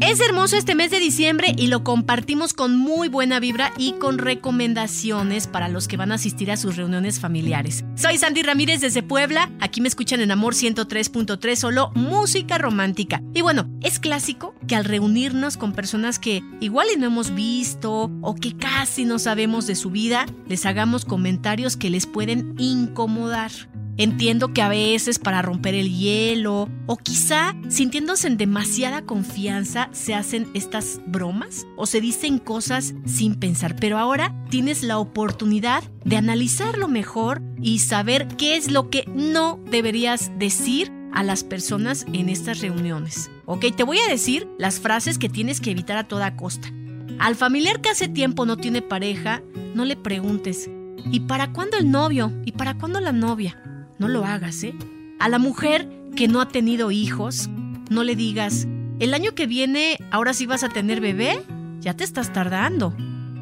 Es hermoso este mes de diciembre y lo compartimos con muy buena vibra y con recomendaciones para los que van a asistir a sus reuniones familiares. Soy Sandy Ramírez desde Puebla, aquí me escuchan en Amor 103.3, solo música romántica. Y bueno, es clásico que al reunirnos con personas que igual no hemos visto o que casi no sabemos de su vida, les hagamos comentarios que les pueden incomodar. Entiendo que a veces para romper el hielo o quizá sintiéndose en demasiada confianza se hacen estas bromas o se dicen cosas sin pensar, pero ahora tienes la oportunidad de analizarlo mejor y saber qué es lo que no deberías decir a las personas en estas reuniones. Ok, te voy a decir las frases que tienes que evitar a toda costa. Al familiar que hace tiempo no tiene pareja, no le preguntes, ¿y para cuándo el novio? ¿Y para cuándo la novia? No lo hagas, ¿eh? A la mujer que no ha tenido hijos, no le digas, el año que viene ahora sí vas a tener bebé, ya te estás tardando.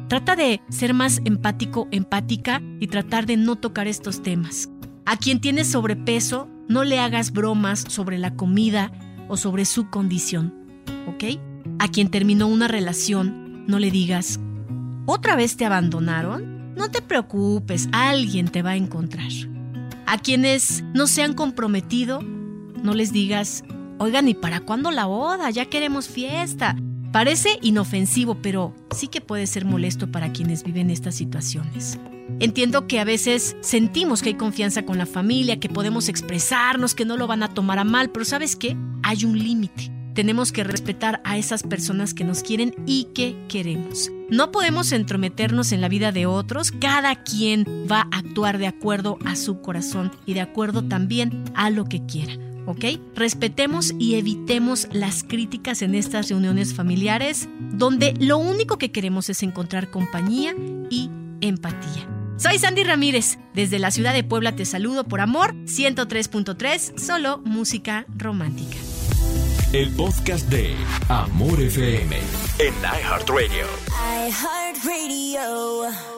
Trata de ser más empático, empática y tratar de no tocar estos temas. A quien tiene sobrepeso, no le hagas bromas sobre la comida o sobre su condición, ¿ok? A quien terminó una relación, no le digas, ¿otra vez te abandonaron? No te preocupes, alguien te va a encontrar. A quienes no se han comprometido, no les digas, oigan, ¿y para cuándo la boda? Ya queremos fiesta. Parece inofensivo, pero sí que puede ser molesto para quienes viven estas situaciones. Entiendo que a veces sentimos que hay confianza con la familia, que podemos expresarnos, que no lo van a tomar a mal, pero ¿sabes qué? Hay un límite. Tenemos que respetar a esas personas que nos quieren y que queremos. No podemos entrometernos en la vida de otros, cada quien va a actuar de acuerdo a su corazón y de acuerdo también a lo que quiera. ¿ok? Respetemos y evitemos las críticas en estas reuniones familiares, donde lo único que queremos es encontrar compañía y empatía. Soy Sandy Ramírez, desde la ciudad de Puebla te saludo por amor, 103.3, solo música romántica el podcast de Amor FM en iHeartRadio. iHeartRadio.